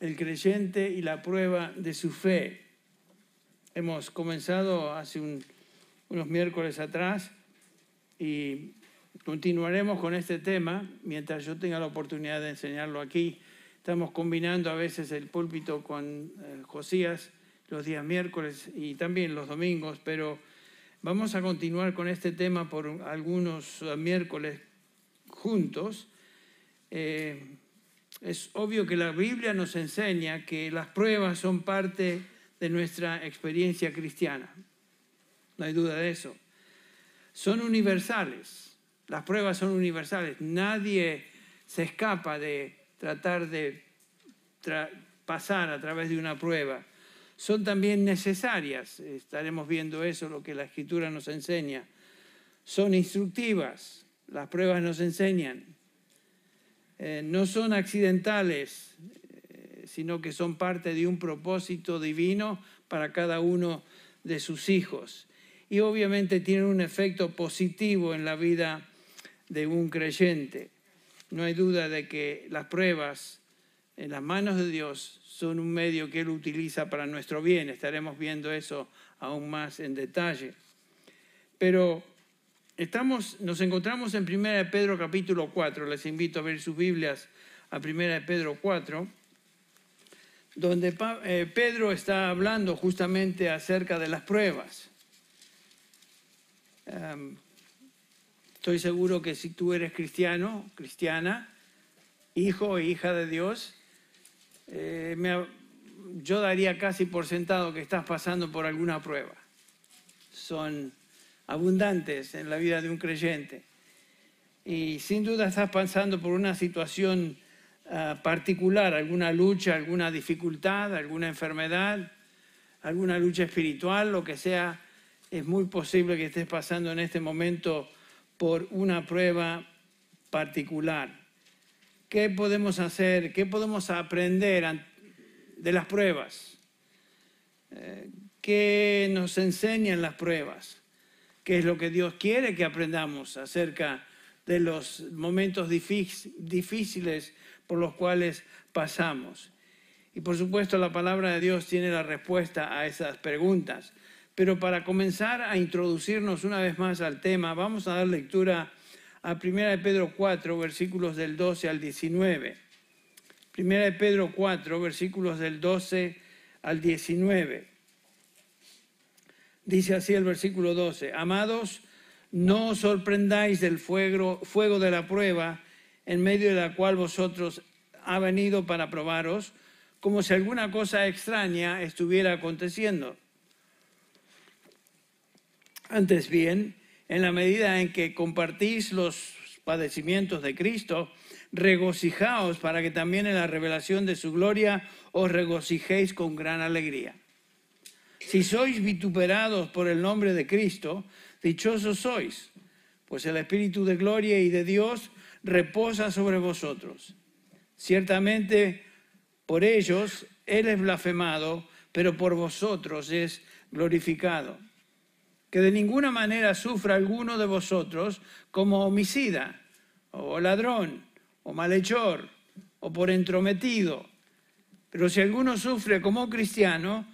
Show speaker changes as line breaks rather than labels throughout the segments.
el creyente y la prueba de su fe. Hemos comenzado hace unos miércoles atrás y continuaremos con este tema mientras yo tenga la oportunidad de enseñarlo aquí. Estamos combinando a veces el púlpito con eh, Josías los días miércoles y también los domingos, pero vamos a continuar con este tema por algunos miércoles juntos. Eh, es obvio que la Biblia nos enseña que las pruebas son parte de nuestra experiencia cristiana. No hay duda de eso. Son universales. Las pruebas son universales. Nadie se escapa de tratar de pasar a través de una prueba. Son también necesarias. Estaremos viendo eso, lo que la Escritura nos enseña. Son instructivas. Las pruebas nos enseñan. Eh, no son accidentales, eh, sino que son parte de un propósito divino para cada uno de sus hijos. Y obviamente tienen un efecto positivo en la vida de un creyente. No hay duda de que las pruebas en las manos de Dios son un medio que Él utiliza para nuestro bien. Estaremos viendo eso aún más en detalle. Pero Estamos, nos encontramos en 1 Pedro capítulo 4, les invito a ver sus Biblias a 1 Pedro 4, donde eh, Pedro está hablando justamente acerca de las pruebas. estoy seguro que si tú eres cristiano, cristiana, hijo e hija de Dios, eh, yo daría casi por sentado que estás pasando por alguna prueba. Son abundantes en la vida de un creyente. Y sin duda estás pasando por una situación ah, particular, alguna lucha, alguna dificultad, alguna enfermedad, alguna lucha espiritual, lo que sea, es muy posible que estés pasando en este momento por una prueba particular. ¿Qué podemos hacer? ¿Qué podemos aprender de las pruebas? Eh, ¿Qué nos enseñan las pruebas? Qué es lo que Dios quiere que aprendamos acerca de los momentos difíciles por los cuales pasamos. Y por supuesto la palabra de Dios tiene la respuesta a esas preguntas. Pero para comenzar a introducirnos una vez más al tema, vamos a dar lectura a 1 de Pedro 4, versículos del 12 al 19. 1 de Pedro 4, versículos del 12 al 19. Dice así el versículo 12, amados, no os sorprendáis del fuego, fuego de la prueba en medio de la cual vosotros ha venido para probaros, como si alguna cosa extraña estuviera aconteciendo. Antes bien, en la medida en que compartís los padecimientos de Cristo, regocijaos para que también en la revelación de su gloria os regocijéis con gran alegría. Si sois vituperados por el nombre de Cristo, dichosos sois, pues el Espíritu de gloria y de Dios reposa sobre vosotros. Ciertamente por ellos Él es blasfemado, pero por vosotros es glorificado. Que de ninguna manera sufra alguno de vosotros como homicida, o ladrón, o malhechor, o por entrometido. Pero si alguno sufre como cristiano,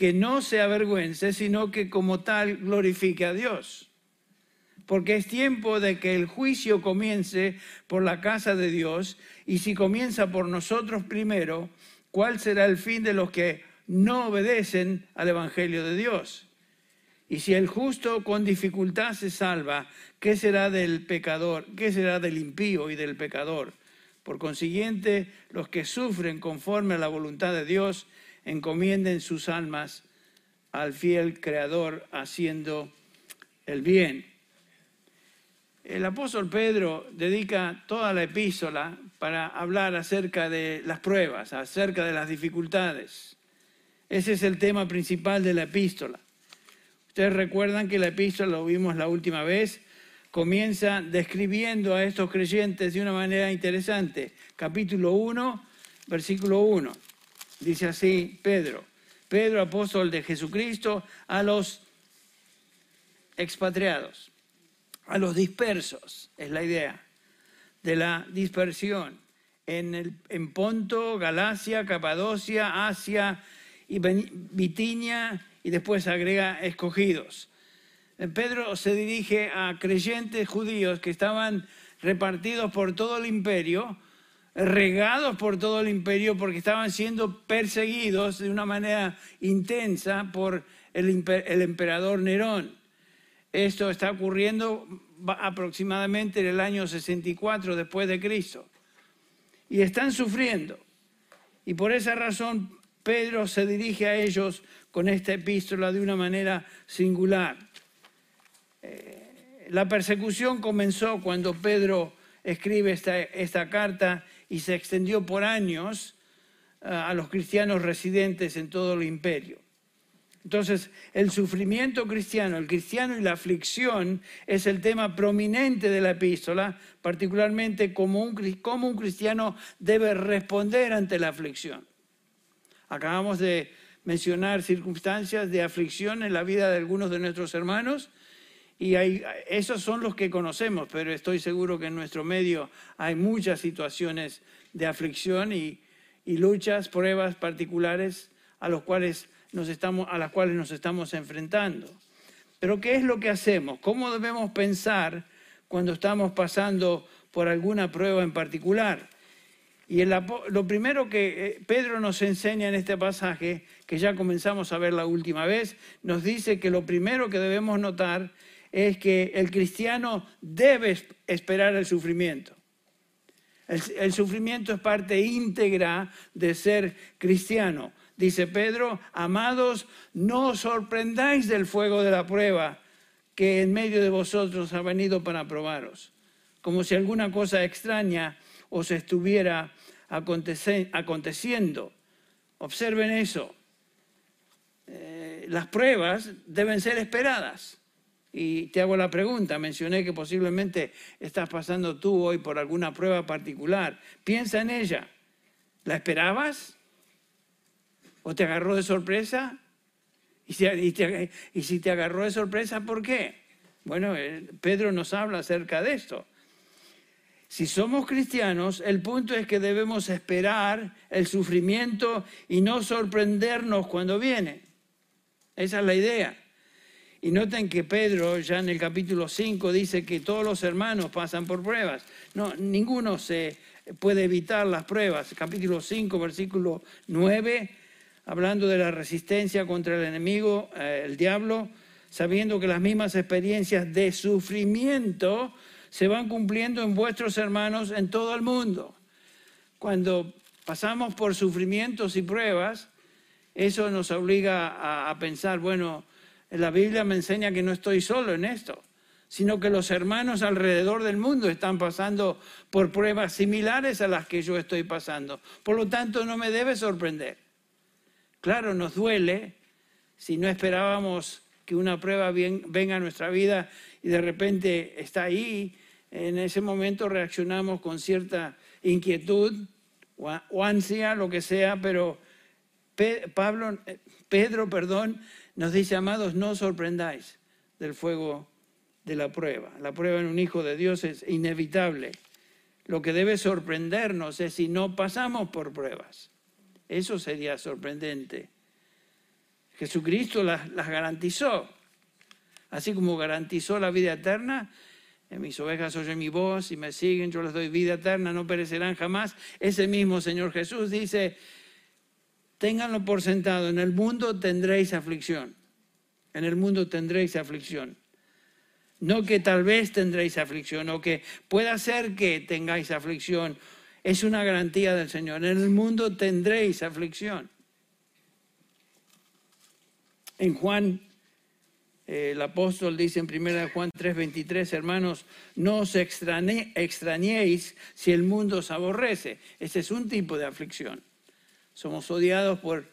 que no se avergüence, sino que como tal glorifique a Dios. Porque es tiempo de que el juicio comience por la casa de Dios, y si comienza por nosotros primero, ¿cuál será el fin de los que no obedecen al Evangelio de Dios? Y si el justo con dificultad se salva, ¿qué será del pecador? ¿Qué será del impío y del pecador? Por consiguiente, los que sufren conforme a la voluntad de Dios, encomienden sus almas al fiel Creador haciendo el bien. El apóstol Pedro dedica toda la epístola para hablar acerca de las pruebas, acerca de las dificultades. Ese es el tema principal de la epístola. Ustedes recuerdan que la epístola, lo vimos la última vez, comienza describiendo a estos creyentes de una manera interesante. Capítulo 1, versículo 1. Dice así Pedro, Pedro, apóstol de Jesucristo, a los expatriados, a los dispersos, es la idea de la dispersión, en, el, en Ponto, Galacia, Capadocia, Asia y Bitinia, y después agrega escogidos. Pedro se dirige a creyentes judíos que estaban repartidos por todo el imperio, regados por todo el imperio porque estaban siendo perseguidos de una manera intensa por el, emperador Nerón. Esto está ocurriendo aproximadamente en el año 64 después de Cristo. Y están sufriendo. Y por esa razón Pedro se dirige a ellos con esta epístola de una manera singular. Eh, la persecución comenzó cuando Pedro escribe esta carta y se extendió por años eh, a los cristianos residentes en todo el imperio. Entonces, el sufrimiento cristiano, el cristiano y la aflicción es el tema prominente de la epístola, particularmente como un, cómo un cristiano debe responder ante la aflicción. Acabamos de mencionar circunstancias de aflicción en la vida de algunos de nuestros hermanos y esos son los que conocemos, pero estoy seguro que en nuestro medio hay muchas situaciones de aflicción y, y luchas, pruebas particulares a los cuales nos estamos, a las cuales nos estamos enfrentando. Pero ¿qué es lo que hacemos? ¿Cómo debemos pensar cuando estamos pasando por alguna prueba en particular? Y lo primero que eh, Pedro nos enseña en este pasaje, que ya comenzamos a ver la última vez, nos dice que lo primero que debemos notar es que el cristiano debe esperar el sufrimiento. el sufrimiento es parte íntegra de ser cristiano. Dice Pedro, amados, no os sorprendáis del fuego de la prueba que en medio de vosotros ha venido para probaros, como si alguna cosa extraña os estuviera aconteciendo. Observen eso. Eh, las pruebas deben ser esperadas. Y te hago la pregunta, mencioné que posiblemente estás pasando tú hoy por alguna prueba particular. Piensa en ella. ¿La esperabas? ¿O te agarró de sorpresa? ¿Y si, te, agarró de sorpresa, por qué? Bueno, eh, Pedro nos habla acerca de esto. Si somos cristianos, el punto es que debemos esperar el sufrimiento y no sorprendernos cuando viene. Esa es la idea. Y noten que Pedro ya en el capítulo 5 dice que todos los hermanos pasan por pruebas. No, ninguno se puede evitar las pruebas. Capítulo 5, versículo 9 hablando de la resistencia contra el enemigo, eh, el diablo, sabiendo que las mismas experiencias de sufrimiento se van cumpliendo en vuestros hermanos en todo el mundo. Cuando pasamos por sufrimientos y pruebas, eso nos obliga a, a pensar, bueno, la Biblia me enseña que no estoy solo en esto, sino que los hermanos alrededor del mundo están pasando por pruebas similares a las que yo estoy pasando. Por lo tanto, no me debe sorprender. Claro, nos duele si no esperábamos que una prueba venga a nuestra vida y de repente está ahí. En ese momento reaccionamos con cierta inquietud o ansia, lo que sea, pero Pablo, eh, Pedro, perdón, nos dice, amados, no sorprendáis del fuego de la prueba. La prueba en un hijo de Dios es inevitable. Lo que debe sorprendernos es si no pasamos por pruebas. Eso sería sorprendente. Jesucristo las, garantizó. Así como garantizó la vida eterna, en mis ovejas oyen mi voz y me siguen, yo les doy vida eterna, no perecerán jamás. Ese mismo Señor Jesús dice, ténganlo por sentado, en el mundo tendréis aflicción. En el mundo tendréis aflicción. No que tal vez tendréis aflicción o que pueda ser que tengáis aflicción es una garantía del Señor. En el mundo tendréis aflicción. En Juan, eh, el apóstol dice en 1 Juan 3:23, hermanos, no os extrañéis si el mundo os aborrece. Ese es un tipo de aflicción. Somos odiados por,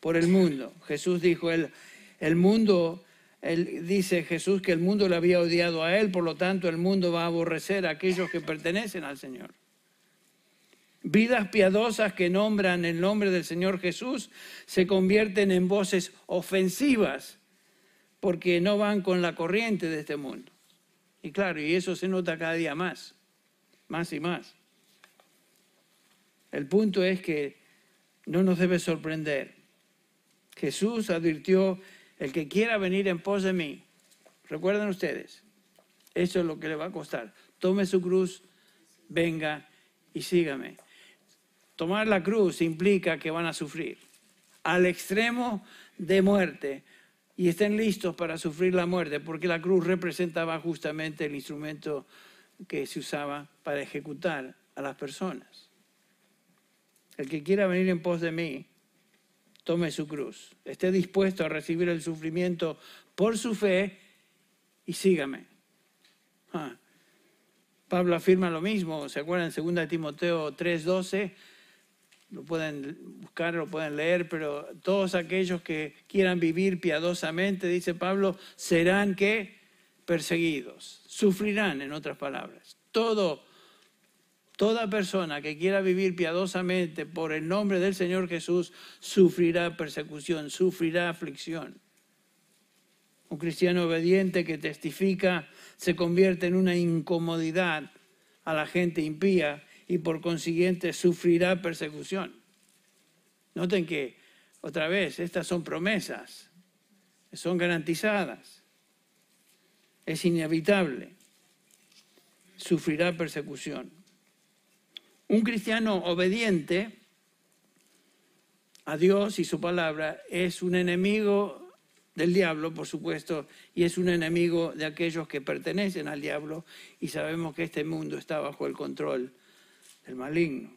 por el mundo. Jesús dijo, el, el mundo, dice Jesús que el mundo le había odiado a él, por lo tanto el mundo va a aborrecer a aquellos que pertenecen al Señor. Vidas piadosas que nombran el nombre del Señor Jesús se convierten en voces ofensivas porque no van con la corriente de este mundo. Y claro, y eso se nota cada día más, más y más. El punto es que no nos debe sorprender. Jesús advirtió, el que quiera venir en pos de mí, recuerden ustedes, eso es lo que le va a costar. Tome su cruz, venga y sígame. Tomar la cruz implica que van a sufrir al extremo de muerte y estén listos para sufrir la muerte, porque la cruz representaba justamente el instrumento que se usaba para ejecutar a las personas. El que quiera venir en pos de mí, tome su cruz, esté dispuesto a recibir el sufrimiento por su fe y sígame. Ah. Pablo afirma lo mismo, ¿se acuerdan? En 2 Timoteo 3:12, lo pueden buscar, lo pueden leer, pero todos aquellos que quieran vivir piadosamente, dice Pablo, serán que perseguidos, sufrirán, en otras palabras. Todo, toda persona que quiera vivir piadosamente por el nombre del Señor Jesús sufrirá persecución, sufrirá aflicción. Un cristiano obediente que testifica se convierte en una incomodidad a la gente impía y por consiguiente sufrirá persecución. Noten que, otra vez, estas son promesas, son garantizadas. Es inevitable. Sufrirá persecución. Un cristiano obediente a Dios y su palabra es un enemigo del diablo, por supuesto, y es un enemigo de aquellos que pertenecen al diablo, y sabemos que este mundo está bajo el control el maligno.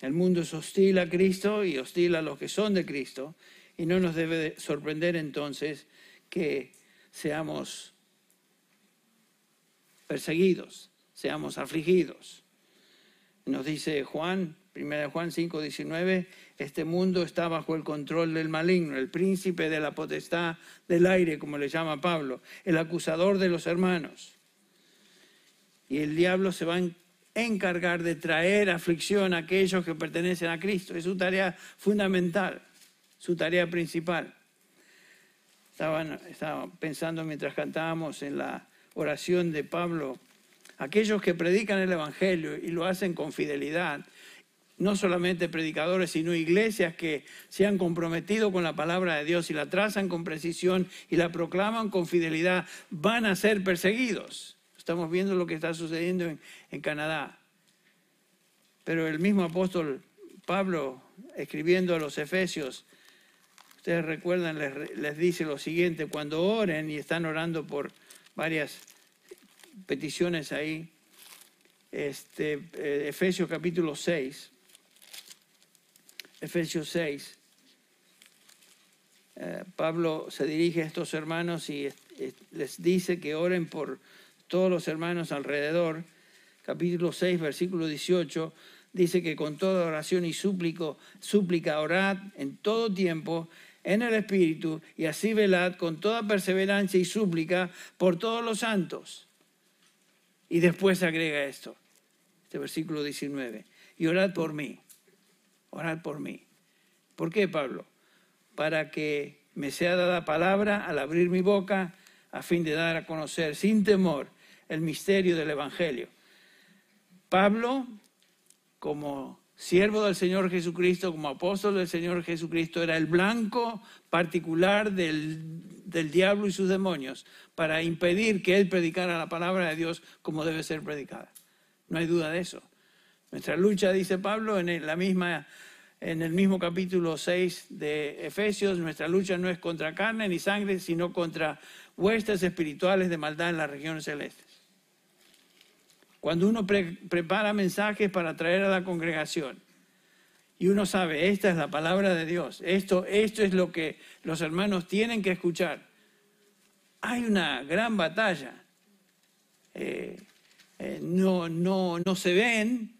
El mundo es hostil a Cristo y hostil a los que son de Cristo y no nos debe sorprender entonces que seamos perseguidos, seamos afligidos. Nos dice Juan, 1 Juan 5, 19, este mundo está bajo el control del maligno, el príncipe de la potestad del aire, como le llama Pablo, el acusador de los hermanos. Y el diablo se va a encargar de traer aflicción a aquellos que pertenecen a Cristo. Es su tarea fundamental, su tarea principal. Estaba, pensando mientras cantábamos en la oración de Pablo, aquellos que predican el Evangelio y lo hacen con fidelidad, no solamente predicadores, sino iglesias que se han comprometido con la palabra de Dios y la trazan con precisión y la proclaman con fidelidad, van a ser perseguidos. Estamos viendo lo que está sucediendo en, Canadá. Pero el mismo apóstol Pablo, escribiendo a los Efesios, ustedes recuerdan, les, dice lo siguiente, cuando oren y están orando por varias peticiones ahí, este, eh, Efesios capítulo 6, Efesios 6, eh, Pablo se dirige a estos hermanos y les dice que oren por todos los hermanos alrededor, capítulo 6, versículo 18, dice que con toda oración y súplico, súplica orad en todo tiempo en el Espíritu y así velad con toda perseverancia y súplica por todos los santos. Y después agrega esto, este versículo 19, y orad por mí, orad por mí. ¿Por qué, Pablo? Para que me sea dada palabra al abrir mi boca a fin de dar a conocer sin temor el misterio del Evangelio. Pablo, como siervo del Señor Jesucristo, como apóstol del Señor Jesucristo, era el blanco particular del, del, diablo y sus demonios para impedir que él predicara la palabra de Dios como debe ser predicada. No hay duda de eso. Nuestra lucha, dice Pablo, en la misma en el mismo capítulo 6 de Efesios, nuestra lucha no es contra carne ni sangre, sino contra huestes espirituales de maldad en las regiones celestes. Cuando uno prepara mensajes para traer a la congregación y uno sabe, esta es la palabra de Dios, esto, esto es lo que los hermanos tienen que escuchar, hay una gran batalla. Eh, eh, no, no, no se ven,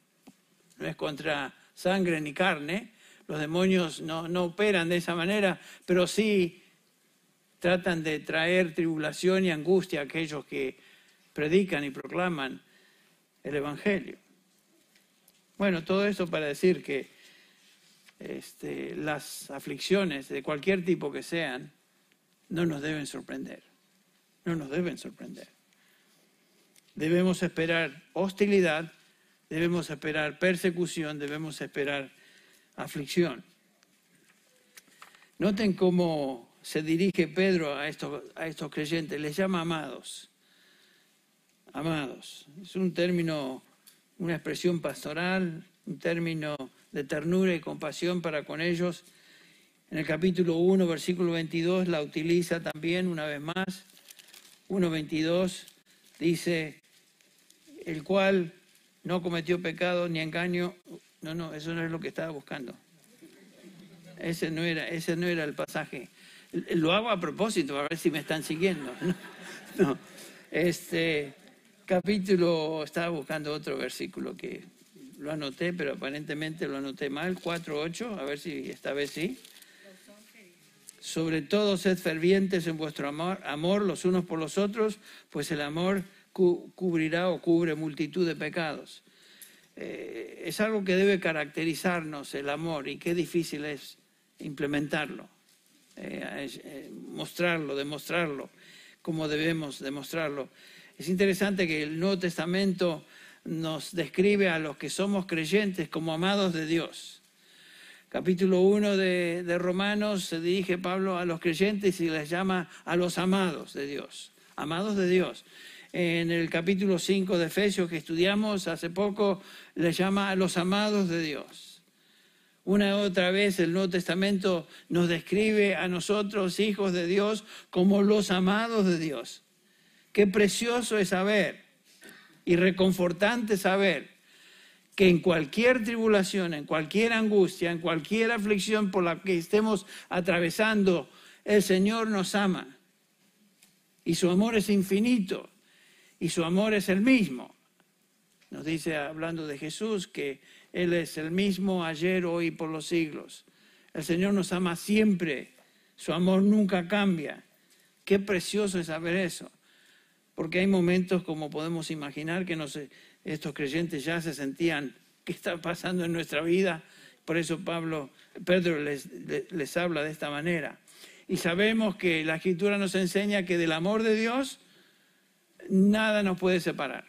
no es contra sangre ni carne, los demonios no, no operan de esa manera, pero sí tratan de traer tribulación y angustia a aquellos que predican y proclaman el Evangelio. Bueno, todo eso para decir que este, las aflicciones de cualquier tipo que sean no nos deben sorprender, no nos deben sorprender. Debemos esperar hostilidad, debemos esperar persecución, debemos esperar aflicción. Noten cómo se dirige Pedro a estos creyentes, les llama amados. Amados. Es un término, una expresión pastoral, un término de ternura y compasión para con ellos. En el capítulo 1, versículo 22, la utiliza también una vez más. 1.22 dice, el cual no cometió pecado ni engaño. No, no, eso no es lo que estaba buscando. Ese no era, ese no era el pasaje. Lo hago a propósito, a ver si me están siguiendo. Este capítulo, estaba buscando otro versículo que lo anoté, pero aparentemente lo anoté mal, 4.8, a ver si esta vez sí. Sobre todo sed fervientes en vuestro amor, amor los unos por los otros, pues el amor cubrirá o cubre multitud de pecados. Eh, es algo que debe caracterizarnos el amor y qué difícil es implementarlo, eh, eh, mostrarlo, demostrarlo, como debemos demostrarlo. Es interesante que el Nuevo Testamento nos describe a los que somos creyentes como amados de Dios. Capítulo 1 de, Romanos se dirige Pablo a los creyentes y les llama a los amados de Dios, amados de Dios. En el capítulo 5 de Efesios que estudiamos hace poco, les llama a los amados de Dios. Una otra vez el Nuevo Testamento nos describe a nosotros, hijos de Dios, como los amados de Dios. Qué precioso es saber y reconfortante saber que en cualquier tribulación, en cualquier angustia, en cualquier aflicción por la que estemos atravesando, el Señor nos ama. Y su amor es infinito. Y su amor es el mismo. Nos dice, hablando de Jesús, que él es el mismo ayer, hoy y por los siglos. El Señor nos ama siempre. Su amor nunca cambia. Qué precioso es saber eso. Porque hay momentos, como podemos imaginar, que estos creyentes ya se sentían, ¿qué está pasando en nuestra vida? Por eso Pablo, Pedro les, habla de esta manera. Y sabemos que la Escritura nos enseña que del amor de Dios nada nos puede separar.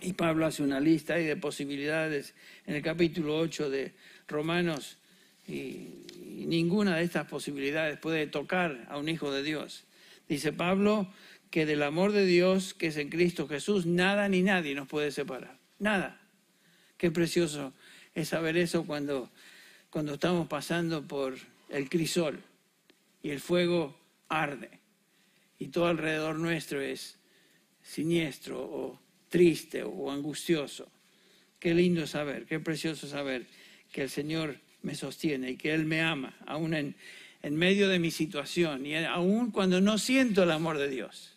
Y Pablo hace una lista de posibilidades en el capítulo 8 de Romanos y, ninguna de estas posibilidades puede tocar a un hijo de Dios. Dice Pablo que del amor de Dios que es en Cristo Jesús, nada ni nadie nos puede separar. Nada. Qué precioso es saber eso cuando, cuando estamos pasando por el crisol y el fuego arde y todo alrededor nuestro es siniestro o triste o angustioso. Qué lindo saber, qué precioso saber que el Señor me sostiene y que Él me ama, aún en, en medio de mi situación y aún cuando no siento el amor de Dios.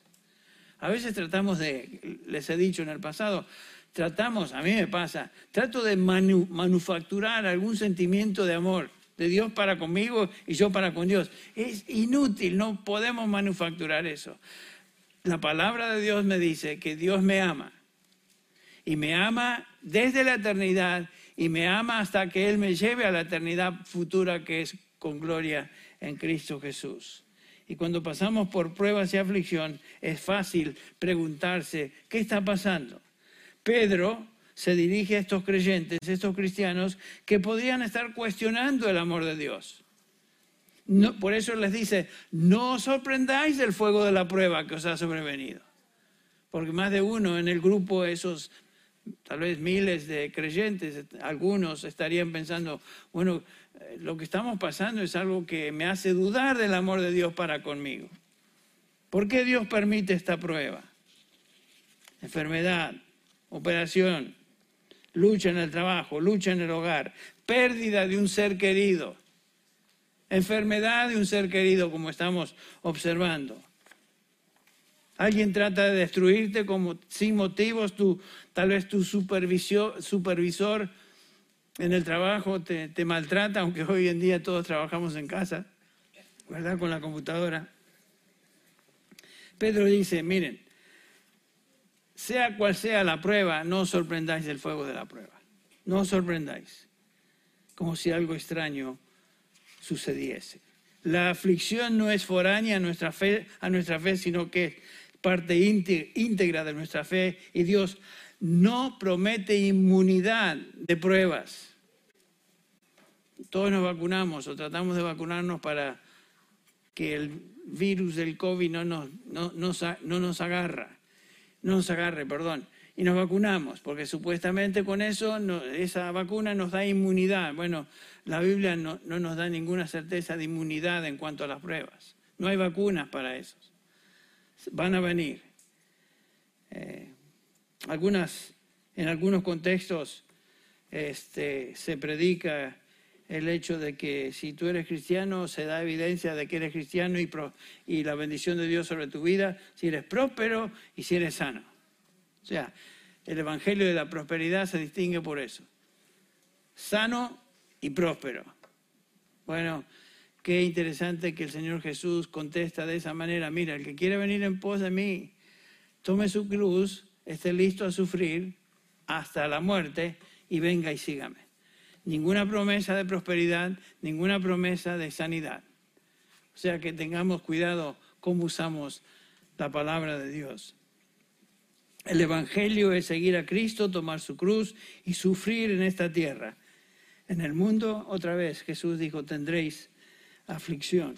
A veces tratamos de, les he dicho en el pasado, tratamos, a mí me pasa, trato de manufacturar algún sentimiento de amor de Dios para conmigo y yo para con Dios. Es inútil, no podemos manufacturar eso. La palabra de Dios me dice que Dios me ama y me ama desde la eternidad y me ama hasta que Él me lleve a la eternidad futura que es con gloria en Cristo Jesús. Y cuando pasamos por pruebas y aflicción, es fácil preguntarse, ¿qué está pasando? Pedro se dirige a estos creyentes, estos cristianos, que podrían estar cuestionando el amor de Dios. por eso les dice, no os sorprendáis del fuego de la prueba que os ha sobrevenido. Porque más de uno en el grupo, esos tal vez miles de creyentes, algunos estarían pensando, bueno, eh, lo que estamos pasando es algo que me hace dudar del amor de Dios para conmigo. ¿Por qué Dios permite esta prueba? Enfermedad, operación, lucha en el trabajo, lucha en el hogar, pérdida de un ser querido, enfermedad de un ser querido como estamos observando. Alguien trata de destruirte como sin motivos, tu, tal vez tu supervisor en el trabajo te, te maltrata, aunque hoy en día todos trabajamos en casa, ¿verdad? Con la computadora. Pedro dice, miren, sea cual sea la prueba, no os sorprendáis del fuego de la prueba. No os sorprendáis, como si algo extraño sucediese. La aflicción no es foránea a nuestra fe, a nuestra fe sino que parte íntegra de nuestra fe y Dios no promete inmunidad de pruebas. Todos nos vacunamos o tratamos de vacunarnos para que el virus del COVID no nos, no, no nos agarra, no nos agarre, perdón y nos vacunamos, porque supuestamente con eso esa vacuna nos da inmunidad. Bueno, la Biblia no, nos da ninguna certeza de inmunidad en cuanto a las pruebas. No hay vacunas para eso. Van a venir. Eh, algunas, en algunos contextos este, se predica el hecho de que si tú eres cristiano se da evidencia de que eres cristiano y, y la bendición de Dios sobre tu vida, si eres próspero y si eres sano. O sea, el Evangelio de la prosperidad se distingue por eso. Sano y próspero. Bueno, qué interesante que el Señor Jesús contesta de esa manera. Mira, el que quiere venir en pos de mí, tome su cruz, esté listo a sufrir hasta la muerte y venga y sígame. Ninguna promesa de prosperidad, ninguna promesa de sanidad. O sea que tengamos cuidado cómo usamos la palabra de Dios. El Evangelio es seguir a Cristo, tomar su cruz y sufrir en esta tierra. En el mundo, otra vez, Jesús dijo, tendréis aflicción.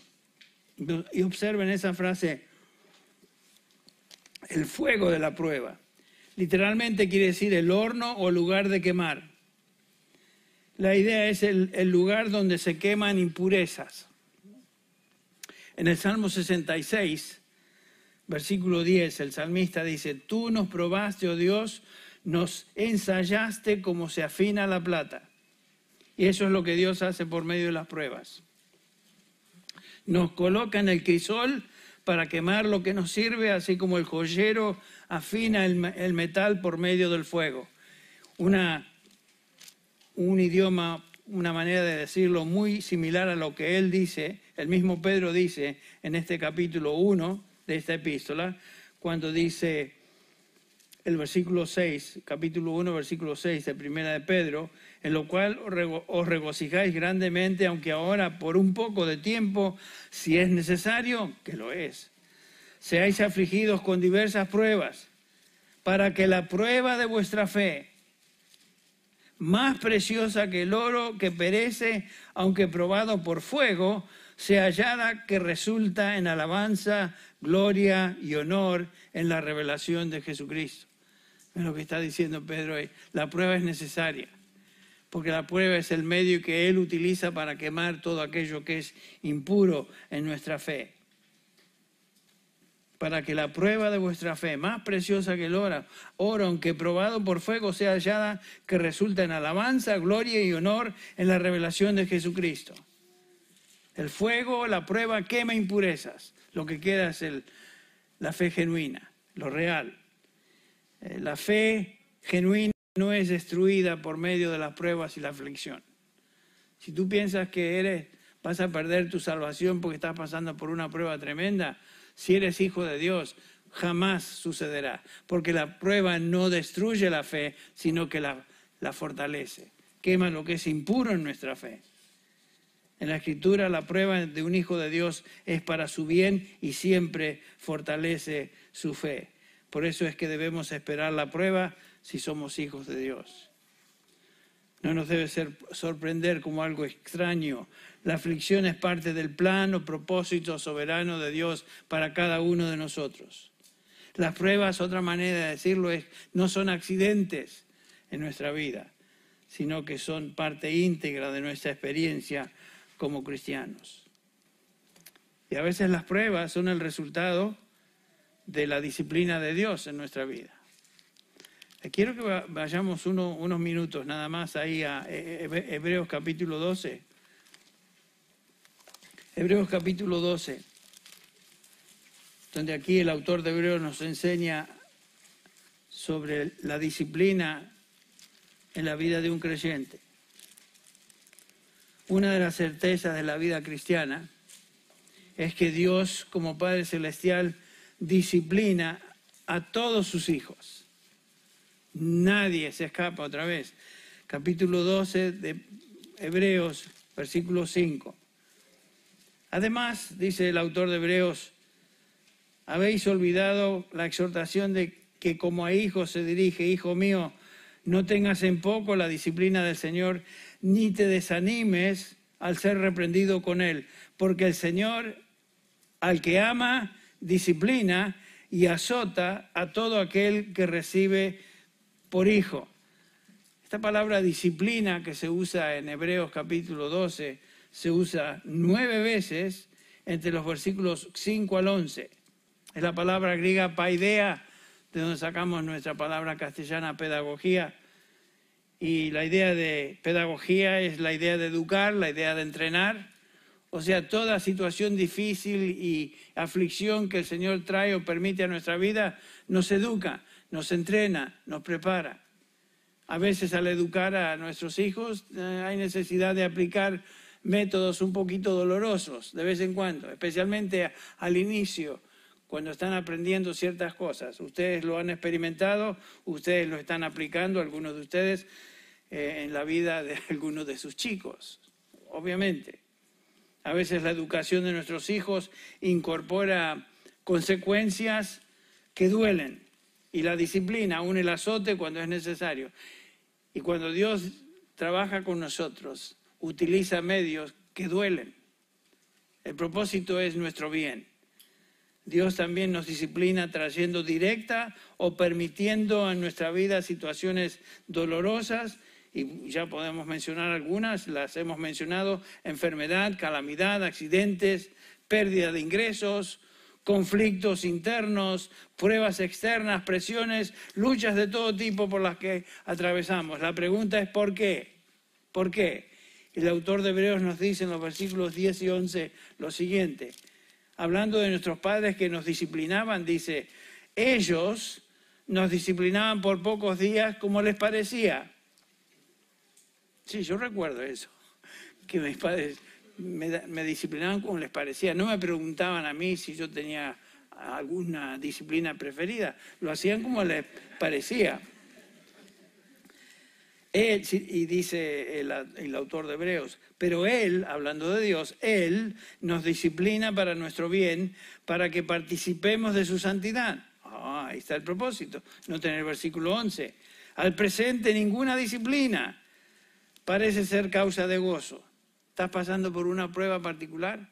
Y observen esa frase, el fuego de la prueba. Literalmente quiere decir el horno o lugar de quemar. La idea es el, el lugar donde se queman impurezas. En el Salmo 66, versículo 10, el salmista dice, tú nos probaste, oh Dios, nos ensayaste como se afina la plata. Y eso es lo que Dios hace por medio de las pruebas. Nos coloca en el crisol para quemar lo que nos sirve, así como el joyero afina el, metal por medio del fuego. Una, un idioma, una manera de decirlo muy similar a lo que él dice, el mismo Pedro dice en este capítulo 1, de esta epístola, cuando dice el versículo 6, capítulo 1, versículo 6 de Primera de Pedro, en lo cual os regocijáis grandemente, aunque ahora por un poco de tiempo, si es necesario, que lo es, seáis afligidos con diversas pruebas, para que la prueba de vuestra fe, más preciosa que el oro que perece, aunque probado por fuego, sea hallada que resulta en alabanza, gloria y honor en la revelación de Jesucristo. Es lo que está diciendo Pedro ahí. La prueba es necesaria, porque la prueba es el medio que Él utiliza para quemar todo aquello que es impuro en nuestra fe. Para que la prueba de vuestra fe, más preciosa que el oro, oro, aunque probado por fuego, sea hallada que resulta en alabanza, gloria y honor en la revelación de Jesucristo. El fuego, la prueba quema impurezas. Lo que queda es la fe genuina, lo real. Eh, la fe genuina no es destruida por medio de las pruebas y la aflicción. Si tú piensas que eres, vas a perder tu salvación porque estás pasando por una prueba tremenda, si eres hijo de Dios, jamás sucederá, porque la prueba no destruye la fe, sino que la, la fortalece, quema lo que es impuro en nuestra fe. En la escritura la prueba de un hijo de Dios es para su bien y siempre fortalece su fe. Por eso es que debemos esperar la prueba si somos hijos de Dios. No nos debe ser sorprender como algo extraño. La aflicción es parte del plan o propósito soberano de Dios para cada uno de nosotros. Las pruebas, otra manera de decirlo, es no son accidentes en nuestra vida, sino que son parte íntegra de nuestra experiencia como cristianos. Y a veces las pruebas son el resultado de la disciplina de Dios en nuestra vida. Eh, quiero que vayamos unos minutos nada más ahí a eh, eh, Hebreos capítulo 12. Hebreos capítulo 12, donde aquí el autor de Hebreos nos enseña sobre la disciplina en la vida de un creyente. Una de las certezas de la vida cristiana es que Dios, como Padre Celestial, disciplina a todos sus hijos. Nadie se escapa otra vez. Capítulo 12 de Hebreos, versículo 5. Además, dice el autor de Hebreos, habéis olvidado la exhortación de que como a hijos se dirige, hijo mío, no tengas en poco la disciplina del Señor, ni te desanimes al ser reprendido con él, porque el Señor al que ama, disciplina y azota a todo aquel que recibe por hijo. Esta palabra disciplina que se usa en Hebreos capítulo 12 se usa nueve veces entre los versículos 5 al 11. Es la palabra griega paidea, de donde sacamos nuestra palabra castellana pedagogía. Y la idea de pedagogía es la idea de educar, la idea de entrenar. O sea, toda situación difícil y aflicción que el Señor trae o permite a nuestra vida nos educa, nos entrena, nos prepara. A veces al educar a nuestros hijos eh, hay necesidad de aplicar métodos un poquito dolorosos de vez en cuando, especialmente al inicio, cuando están aprendiendo ciertas cosas. Ustedes lo han experimentado, ustedes lo están aplicando, algunos de ustedes, eh, en la vida de algunos de sus chicos, obviamente. A veces la educación de nuestros hijos incorpora consecuencias que duelen y la disciplina, aún el azote cuando es necesario. Y cuando Dios trabaja con nosotros, utiliza medios que duelen. El propósito es nuestro bien. Dios también nos disciplina trayendo directa o permitiendo en nuestra vida situaciones dolorosas y ya podemos mencionar algunas, las hemos mencionado, enfermedad, calamidad, accidentes, pérdida de ingresos, conflictos internos, pruebas externas, presiones, luchas de todo tipo por las que atravesamos. La pregunta es ¿por qué? ¿Por qué? El autor de Hebreos nos dice en los versículos 10 y 11 lo siguiente, hablando de nuestros padres que nos disciplinaban, dice, ellos nos disciplinaban por pocos días como les parecía Sí, yo recuerdo eso, que mis padres me, disciplinaban como les parecía. No me preguntaban a mí si yo tenía alguna disciplina preferida, lo hacían como les parecía. Él, y dice el, autor de Hebreos, pero Él, hablando de Dios, Él nos disciplina para nuestro bien, para que participemos de su santidad. Ah, ahí está el propósito, no tener versículo 11. Al presente ninguna disciplina parece ser causa de gozo. ¿Estás pasando por una prueba particular?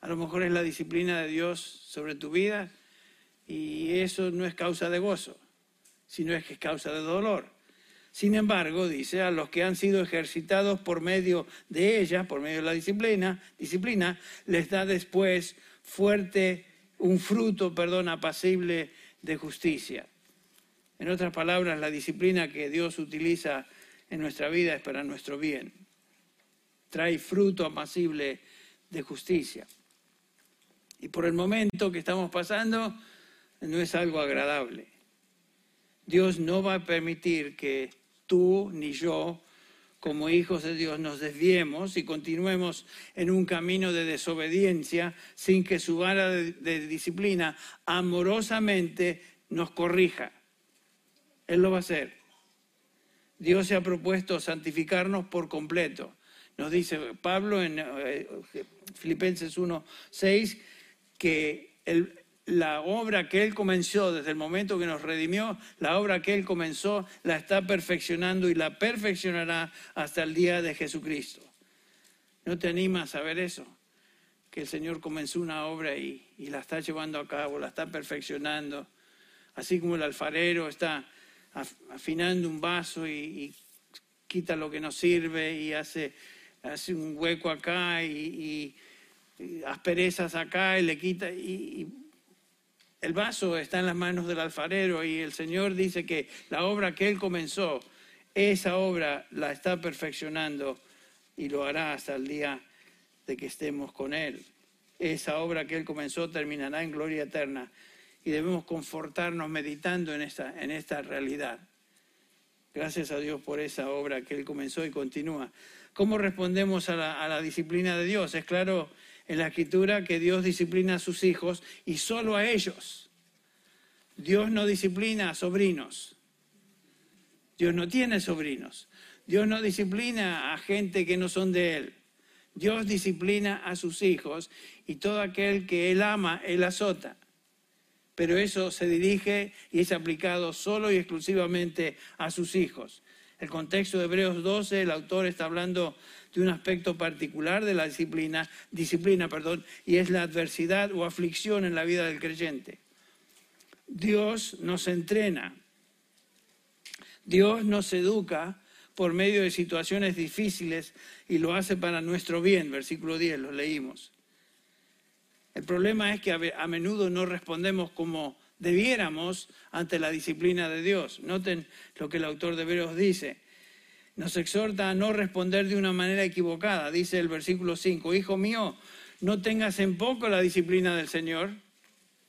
A lo mejor es la disciplina de Dios sobre tu vida y eso no es causa de gozo, sino es que es causa de dolor. Sin embargo, dice, a los que han sido ejercitados por medio de ella, por medio de la disciplina, disciplina les da después fuerte un fruto, perdón, apacible de justicia. En otras palabras, la disciplina que Dios utiliza en nuestra vida es para nuestro bien. Trae fruto apacible de justicia. Y por el momento que estamos pasando, no es algo agradable. Dios no va a permitir que tú ni yo, como hijos de Dios, nos desviemos y continuemos en un camino de desobediencia sin que su vara de, de disciplina amorosamente nos corrija. Él lo va a hacer. Dios se ha propuesto santificarnos por completo. Nos dice Pablo en eh, Filipenses 1, 6 que la obra que Él comenzó desde el momento que nos redimió, la obra que Él comenzó, la está perfeccionando y la perfeccionará hasta el día de Jesucristo. ¿No te animas a ver eso? Que el Señor comenzó una obra y, y la está llevando a cabo, la está perfeccionando, así como el alfarero está afinando un vaso y, quita lo que no sirve y hace, hace un hueco acá y, asperezas acá y le quita. Y, el vaso está en las manos del alfarero y el Señor dice que la obra que Él comenzó, esa obra la está perfeccionando y lo hará hasta el día de que estemos con Él. Esa obra que Él comenzó terminará en gloria eterna y debemos confortarnos meditando en en esta realidad. Gracias a Dios por esa obra que Él comenzó y continúa. ¿Cómo respondemos a la, disciplina de Dios? Es claro en la escritura que Dios disciplina a sus hijos y solo a ellos. Dios no disciplina a sobrinos. Dios no tiene sobrinos. Dios no disciplina a gente que no son de Él. Dios disciplina a sus hijos y todo aquel que Él ama, Él azota. Pero eso se dirige y es aplicado solo y exclusivamente a sus hijos. El contexto de Hebreos 12, el autor está hablando de un aspecto particular de la disciplina, disciplina, perdón, y es la adversidad o aflicción en la vida del creyente. Dios nos entrena, Dios nos educa por medio de situaciones difíciles y lo hace para nuestro bien, versículo 10, lo leímos. El problema es que a menudo no respondemos como debiéramos ante la disciplina de Dios. Noten lo que el autor de Hebreos dice. Nos exhorta a no responder de una manera equivocada. Dice el versículo 5, Hijo mío, no tengas en poco la disciplina del Señor.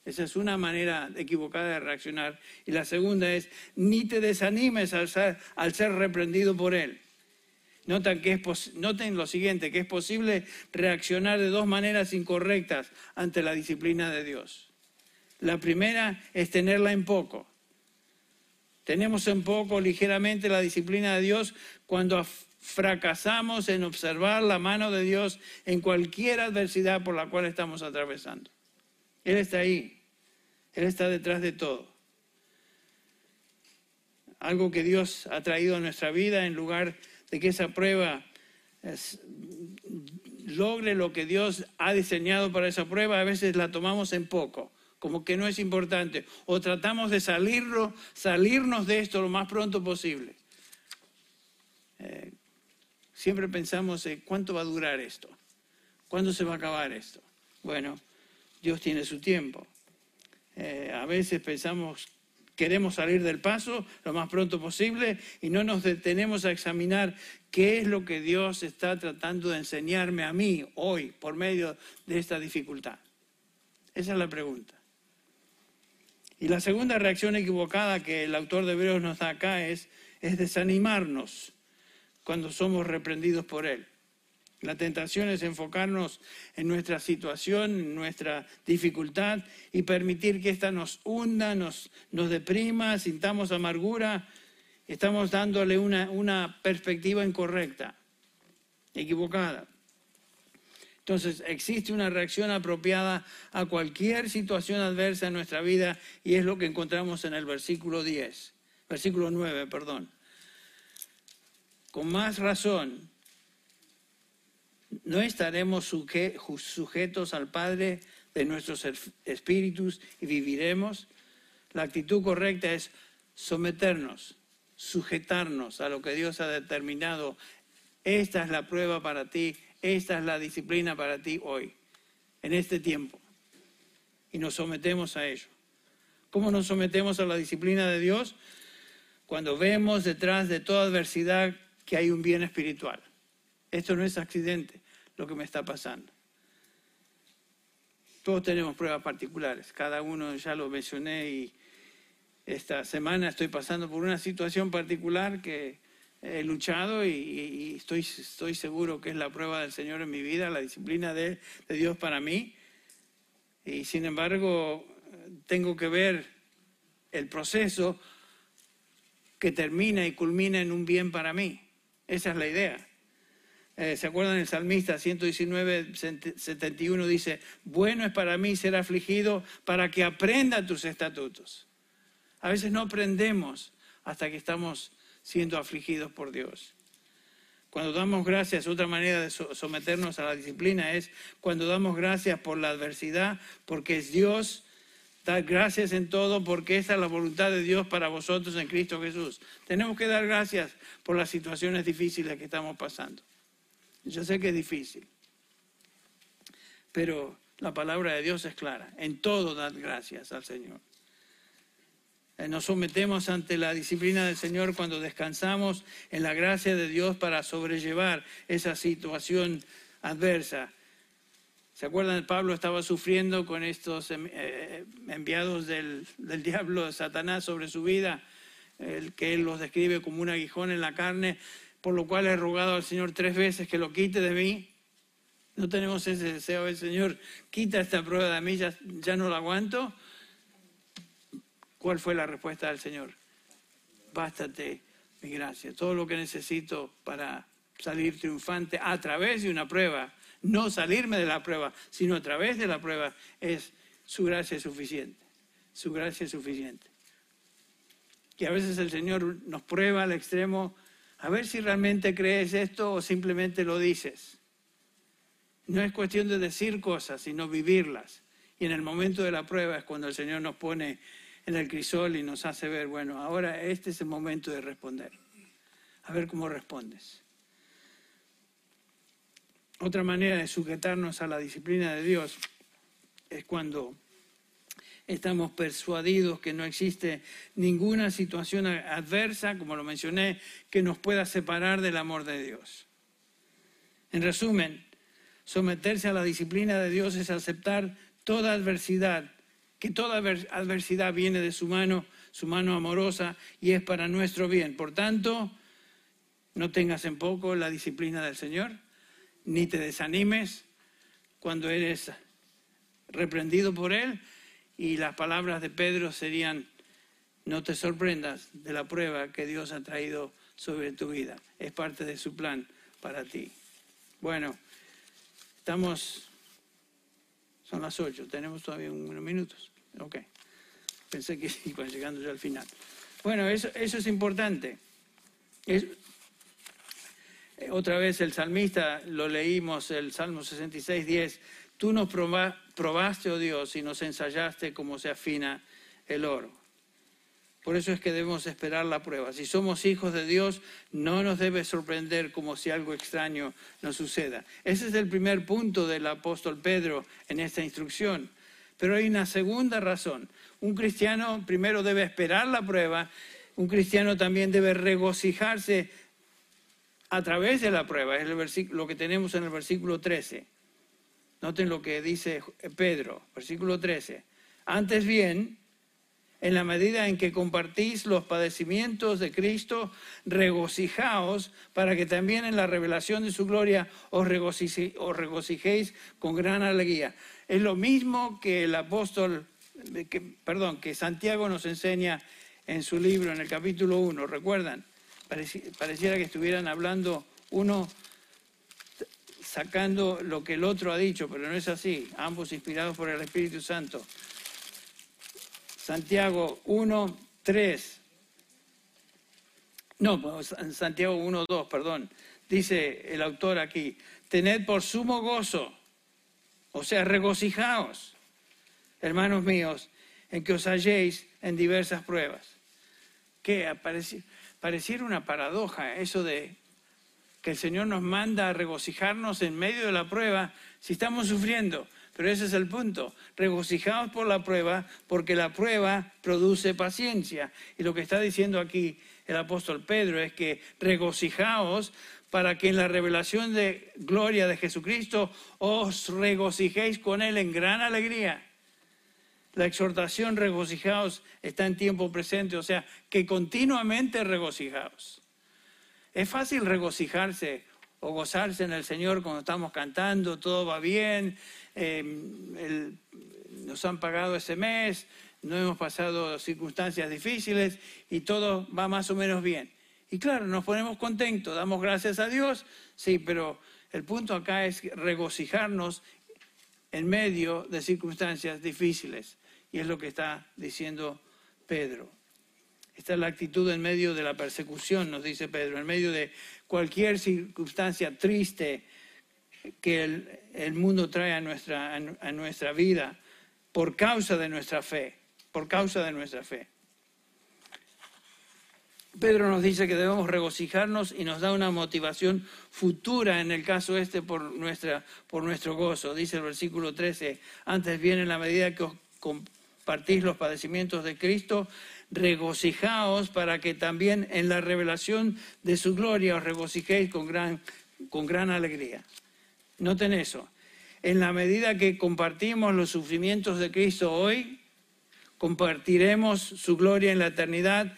Esa es una manera equivocada de reaccionar. Y la segunda es, ni te desanimes al ser, al ser reprendido por Él. Noten, que es noten lo siguiente, que es posible reaccionar de dos maneras incorrectas ante la disciplina de Dios. La primera es tenerla en poco. Tenemos en poco ligeramente la disciplina de Dios cuando fracasamos en observar la mano de Dios en cualquier adversidad por la cual estamos atravesando. Él está ahí. Él está detrás de todo. Algo que Dios ha traído a nuestra vida en lugar de que esa prueba logre lo que Dios ha diseñado para esa prueba, a veces la tomamos en poco como que no es importante, o tratamos de salirlo, salirnos de esto lo más pronto posible. Eh, siempre pensamos, ¿cuánto va a durar esto? ¿Cuándo se va a acabar esto? Bueno, Dios tiene su tiempo. Eh, a veces pensamos, queremos salir del paso lo más pronto posible y no nos detenemos a examinar qué es lo que Dios está tratando de enseñarme a mí hoy por medio de esta dificultad. Esa es la pregunta. Y la segunda reacción equivocada que el autor de Hebreos nos da acá es, es desanimarnos cuando somos reprendidos por Él. La tentación es enfocarnos en nuestra situación, en nuestra dificultad y permitir que ésta nos hunda, nos, nos deprima, sintamos amargura. Estamos dándole una, una perspectiva incorrecta, equivocada. Entonces, existe una reacción apropiada a cualquier situación adversa en nuestra vida y es lo que encontramos en el versículo 10, versículo 9, perdón. Con más razón, no estaremos sujetos al Padre de nuestros espíritus y viviremos. La actitud correcta es someternos, sujetarnos a lo que Dios ha determinado. Esta es la prueba para ti, esta es la disciplina para ti hoy, en este tiempo. Y nos sometemos a ello. ¿Cómo nos sometemos a la disciplina de Dios? Cuando vemos detrás de toda adversidad que hay un bien espiritual. Esto no es accidente lo que me está pasando. Todos tenemos pruebas particulares, cada uno ya lo mencioné y esta semana estoy pasando por una situación particular que he luchado y, estoy, estoy, seguro que es la prueba del Señor en mi vida, la disciplina de, de Dios para mí. Y sin embargo, tengo que ver el proceso que termina y culmina en un bien para mí. Esa es la idea. Eh, ¿Se acuerdan el salmista 119, 71 dice, bueno es para mí ser afligido para que aprenda tus estatutos? A veces no aprendemos hasta que estamos siendo afligidos por Dios. Cuando damos gracias, otra manera de someternos a la disciplina es cuando damos gracias por la adversidad, porque es Dios, dar gracias en todo, porque esa es la voluntad de Dios para vosotros en Cristo Jesús. Tenemos que dar gracias por las situaciones difíciles que estamos pasando. Yo sé que es difícil, pero la palabra de Dios es clara. En todo dad gracias al Señor. Eh, nos sometemos ante la disciplina del Señor cuando descansamos en la gracia de Dios para sobrellevar esa situación adversa. ¿Se acuerdan? Pablo estaba sufriendo con estos em, eh, enviados del, diablo, de Satanás, sobre su vida, el que él los describe como un aguijón en la carne, por lo cual he rogado al Señor tres veces que lo quite de mí. No tenemos ese deseo del Señor, quita esta prueba de mí, ya, ya no la aguanto. ¿Cuál fue la respuesta del Señor? Bástate mi gracia. Todo lo que necesito para salir triunfante a través de una prueba, no salirme de la prueba, sino a través de la prueba, es su gracia suficiente. Su gracia suficiente. Que a veces el Señor nos prueba al extremo, a ver si realmente crees esto o simplemente lo dices. No es cuestión de decir cosas, sino vivirlas. Y en el momento de la prueba es cuando el Señor nos pone en el crisol y nos hace ver, bueno, ahora este es el momento de responder. A ver cómo respondes. Otra manera de sujetarnos a la disciplina de Dios es cuando estamos persuadidos que no existe ninguna situación adversa, como lo mencioné, que nos pueda separar del amor de Dios. En resumen, someterse a la disciplina de Dios es aceptar toda adversidad, que toda adversidad viene de su mano, su mano amorosa, y es para nuestro bien. Por tanto, no tengas en poco la disciplina del Señor ni te desanimes cuando eres reprendido por Él. Y las palabras de Pedro serían, no te sorprendas de la prueba que Dios ha traído sobre tu vida. Es parte de su plan para ti. Bueno, estamos, son las ocho, tenemos todavía unos minutos. Ok, pensé que iban llegando ya al final. Bueno, eso, eso es importante. Es, eh, otra vez el salmista, lo leímos, el Salmo 66, 10, tú nos probaste, oh Dios, y nos ensayaste como se afina el oro. Por eso es que debemos esperar la prueba. Si somos hijos de Dios, no nos debe sorprender como si algo extraño nos suceda. Ese es el primer punto del apóstol Pedro en esta instrucción. Pero hay una segunda razón. Un cristiano primero debe esperar la prueba, un cristiano también debe regocijarse a través de la prueba, es lo que tenemos en el versículo 13. Noten lo que dice Pedro, versículo 13. Antes bien, en la medida en que compartís los padecimientos de Cristo, regocijaos para que también en la revelación de su gloria os, regocijéis con gran alegría. Es lo mismo que el apóstol, que, perdón, que Santiago nos enseña en su libro, en el capítulo 1, ¿recuerdan? pareciera que estuvieran hablando uno sacando lo que el otro ha dicho, pero no es así, ambos inspirados por el Espíritu Santo. Santiago 1, 3. No, Santiago 1, 2, perdón. Dice el autor aquí, tened por sumo gozo, o sea, regocijaos, hermanos míos, en que os halléis en diversas pruebas. Apareció? pareciera una paradoja eso de que el Señor nos manda a regocijarnos en medio de la prueba si estamos sufriendo. Pero ese es el punto. Regocijaos por la prueba porque la prueba produce paciencia. Y lo que está diciendo aquí el apóstol Pedro es que regocijaos para que en la revelación de gloria de Jesucristo os regocijéis con Él en gran alegría. La exhortación regocijaos está en tiempo presente, o sea, que continuamente regocijaos. Es fácil regocijarse o gozarse en el Señor cuando estamos cantando, todo va bien, em, nos han pagado ese mes, no hemos pasado circunstancias difíciles y todo va más o menos bien. Y claro, nos ponemos contentos, damos gracias a Dios, sí, pero el punto acá es regocijarnos en medio de circunstancias difíciles. Y es lo que está diciendo Pedro. Esta es la actitud en medio de la persecución, nos dice Pedro, en medio de cualquier circunstancia triste que el, mundo trae a nuestra, a nuestra vida por causa de nuestra fe, por causa de nuestra fe. Pedro nos dice que debemos regocijarnos y nos da una motivación futura en el caso este por, nuestra, por nuestro gozo. Dice el versículo 13, antes bien en la medida que os partís los padecimientos de Cristo, regocijaos para que también en la revelación de su gloria os regocijéis con gran, con gran alegría. Noten eso. En la medida que compartimos los sufrimientos de Cristo hoy, compartiremos su gloria en la eternidad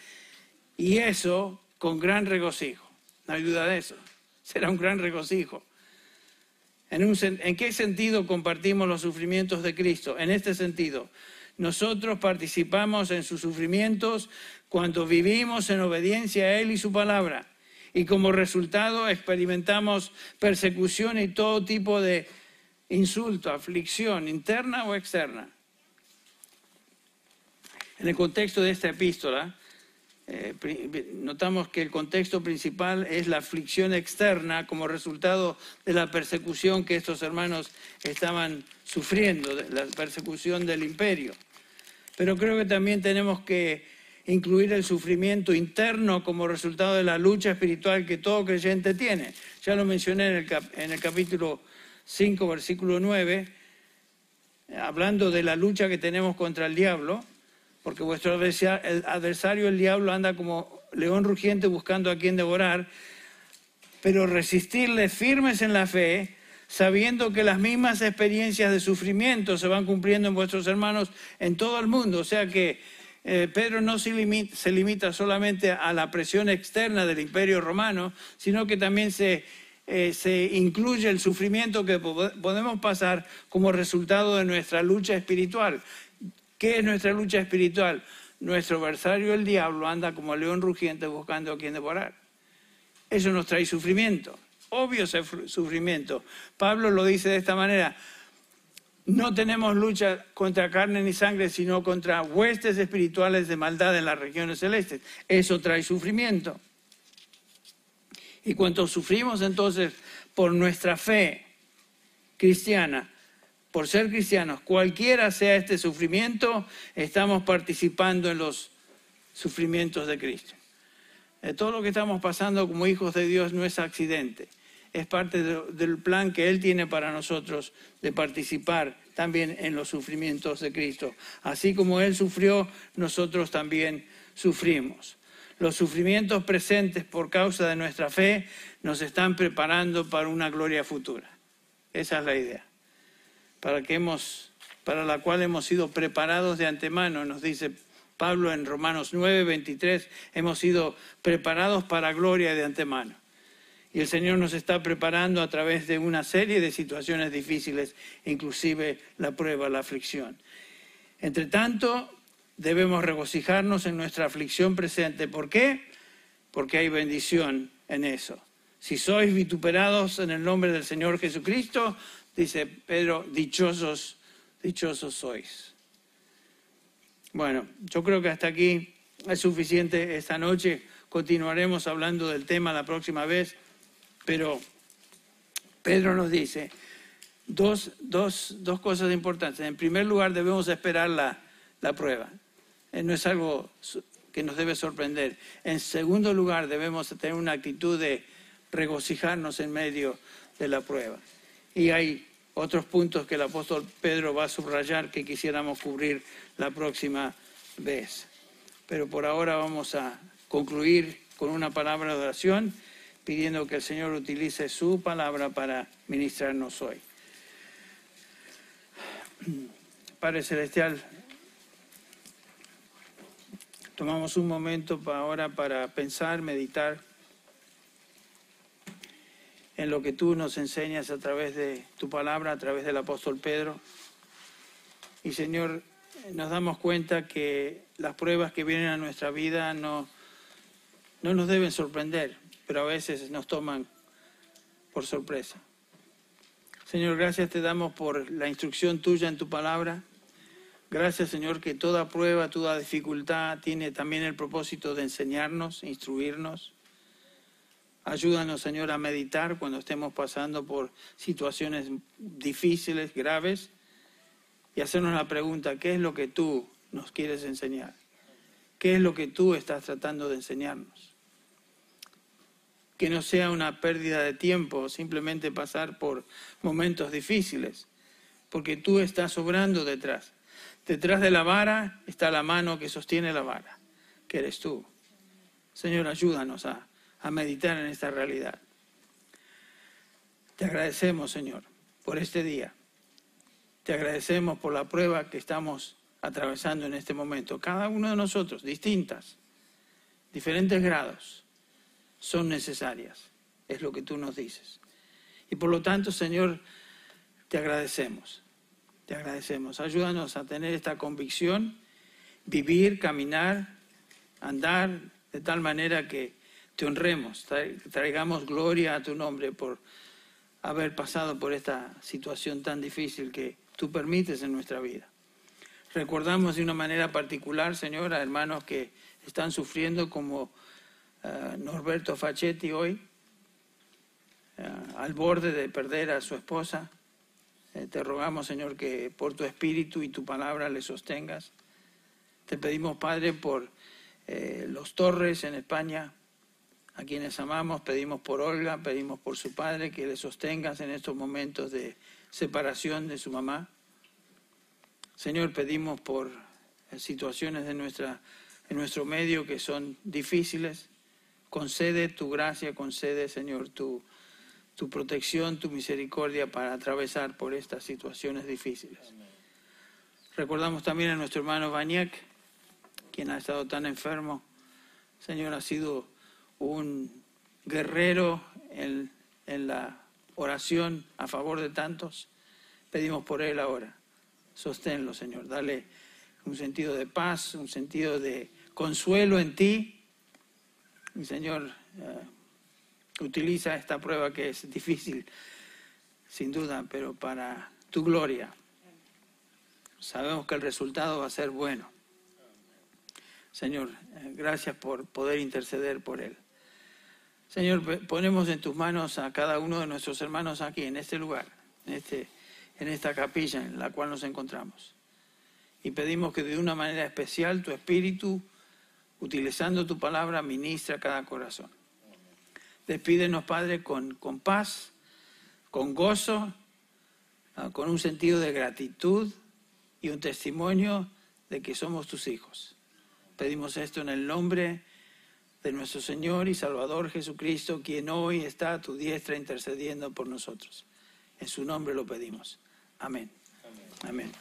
y eso con gran regocijo. No hay duda de eso. Será un gran regocijo. ¿En, ¿En qué sentido compartimos los sufrimientos de Cristo? En este sentido, nosotros participamos en sus sufrimientos cuando vivimos en obediencia a Él y su palabra. Y como resultado experimentamos persecución y todo tipo de insulto, aflicción, interna o externa. En el contexto de esta epístola, eh, notamos que el contexto principal es la aflicción externa como resultado de la persecución que estos hermanos estaban sufriendo, la persecución del imperio. Pero creo que también tenemos que incluir el sufrimiento interno como resultado de la lucha espiritual que todo creyente tiene. Ya lo mencioné en el, en el capítulo 5, versículo 9, hablando de la lucha que tenemos contra el diablo porque vuestro adversario, el diablo, anda como león rugiente buscando a quien devorar, pero resistirle firmes en la fe, sabiendo que las mismas experiencias de sufrimiento se van cumpliendo en vuestros hermanos en todo el mundo. O sea que eh, Pedro no se limita, se limita, solamente a la presión externa del imperio romano, sino que también se, eh, se incluye el sufrimiento que podemos pasar como resultado de nuestra lucha espiritual. ¿Qué es nuestra lucha espiritual? Nuestro adversario, el diablo, anda como león rugiente buscando a quien devorar. Eso nos trae sufrimiento, obvio sufrimiento. Pablo lo dice de esta manera, no tenemos lucha contra carne ni sangre, sino contra huestes espirituales de maldad en las regiones celestes. Eso trae sufrimiento. Y cuando sufrimos entonces por nuestra fe cristiana, por ser cristianos, cualquiera sea este sufrimiento, estamos participando en los sufrimientos de Cristo. Eh, todo lo que estamos pasando como hijos de Dios no es accidente, es parte del plan que Él tiene para nosotros de participar también en los sufrimientos de Cristo. Así como Él sufrió, nosotros también sufrimos. Los sufrimientos presentes por causa de nuestra fe nos están preparando para una gloria futura. Esa es la idea para, que hemos, para la cual hemos sido preparados de antemano, nos dice Pablo en Romanos 9, 23, hemos sido preparados para gloria de antemano. Y el Señor nos está preparando a través de una serie de situaciones difíciles, inclusive la prueba, la aflicción. Entre tanto, debemos regocijarnos en nuestra aflicción presente. ¿Por qué? Porque hay bendición en eso. Si sois vituperados en el nombre del Señor Jesucristo, dice Pedro, dichosos, dichosos sois. Bueno, yo creo que hasta aquí es suficiente esta noche. Continuaremos hablando del tema la próxima vez, pero Pedro nos dice dos, dos, dos cosas importantes. En primer lugar, debemos esperar la, la prueba. Eh, no es algo que nos debe sorprender. En segundo lugar, debemos tener una actitud de regocijarnos en medio de la prueba. Y hay otros puntos que el apóstol Pedro va a subrayar que quisiéramos cubrir la próxima vez. Pero por ahora vamos a concluir con una palabra de oración, pidiendo que el Señor utilice su palabra para ministrarnos hoy. Padre Celestial, tomamos un momento ahora para pensar, meditar en lo que tú nos enseñas a través de tu palabra, a través del apóstol Pedro. Y Señor, nos damos cuenta que las pruebas que vienen a nuestra vida no, no nos deben sorprender, pero a veces nos toman por sorpresa. Señor, gracias te damos por la instrucción tuya en tu palabra. Gracias, Señor, que toda prueba, toda dificultad tiene también el propósito de enseñarnos, instruirnos. Ayúdanos, Señor, a meditar cuando estemos pasando por situaciones difíciles, graves, y hacernos la pregunta, ¿qué es lo que tú nos quieres enseñar? ¿Qué es lo que tú estás tratando de enseñarnos? Que no sea una pérdida de tiempo simplemente pasar por momentos difíciles, porque tú estás obrando detrás. Detrás de la vara está la mano que sostiene la vara, que eres tú. Señor, ayúdanos a a meditar en esta realidad. Te agradecemos, Señor, por este día. Te agradecemos por la prueba que estamos atravesando en este momento. Cada uno de nosotros, distintas, diferentes grados, son necesarias. Es lo que tú nos dices. Y por lo tanto, Señor, te agradecemos. Te agradecemos. Ayúdanos a tener esta convicción, vivir, caminar, andar de tal manera que te honremos, traigamos gloria a tu nombre por haber pasado por esta situación tan difícil que tú permites en nuestra vida. Recordamos de una manera particular, Señor, a hermanos que están sufriendo como eh, Norberto Fachetti hoy, eh, al borde de perder a su esposa. Eh, te rogamos, Señor, que por tu espíritu y tu palabra le sostengas. Te pedimos, Padre, por los Torres en España, a quienes amamos, pedimos por Olga, pedimos por su padre, que le sostengas en estos momentos de separación de su mamá. Señor, pedimos por situaciones de nuestra, en nuestro medio que son difíciles. Concede tu gracia, concede, Señor, tu, tu protección, tu misericordia para atravesar por estas situaciones difíciles. Recordamos también a nuestro hermano Baniek, quien ha estado tan enfermo. Señor, ha sido un guerrero en, la oración a favor de tantos. Pedimos por él ahora. Sosténlo, Señor. Dale un sentido de paz, un sentido de consuelo en ti. Señor, eh, utiliza esta prueba que es difícil, sin duda, pero para tu gloria. Sabemos que el resultado va a ser bueno. Señor, eh, gracias por poder interceder por él. Señor, ponemos en tus manos a cada uno de nuestros hermanos aquí, en este lugar, en, este, en esta capilla en la cual nos encontramos. Y pedimos que de una manera especial tu Espíritu, utilizando tu palabra, ministra cada corazón. Despídenos, Padre, con, con paz, con gozo, ah, con un sentido de gratitud y un testimonio de que somos tus hijos. Pedimos esto en el nombre de nuestro Señor y Salvador Jesucristo, quien hoy está a tu diestra intercediendo por nosotros. En su nombre lo pedimos. Amén. Amén.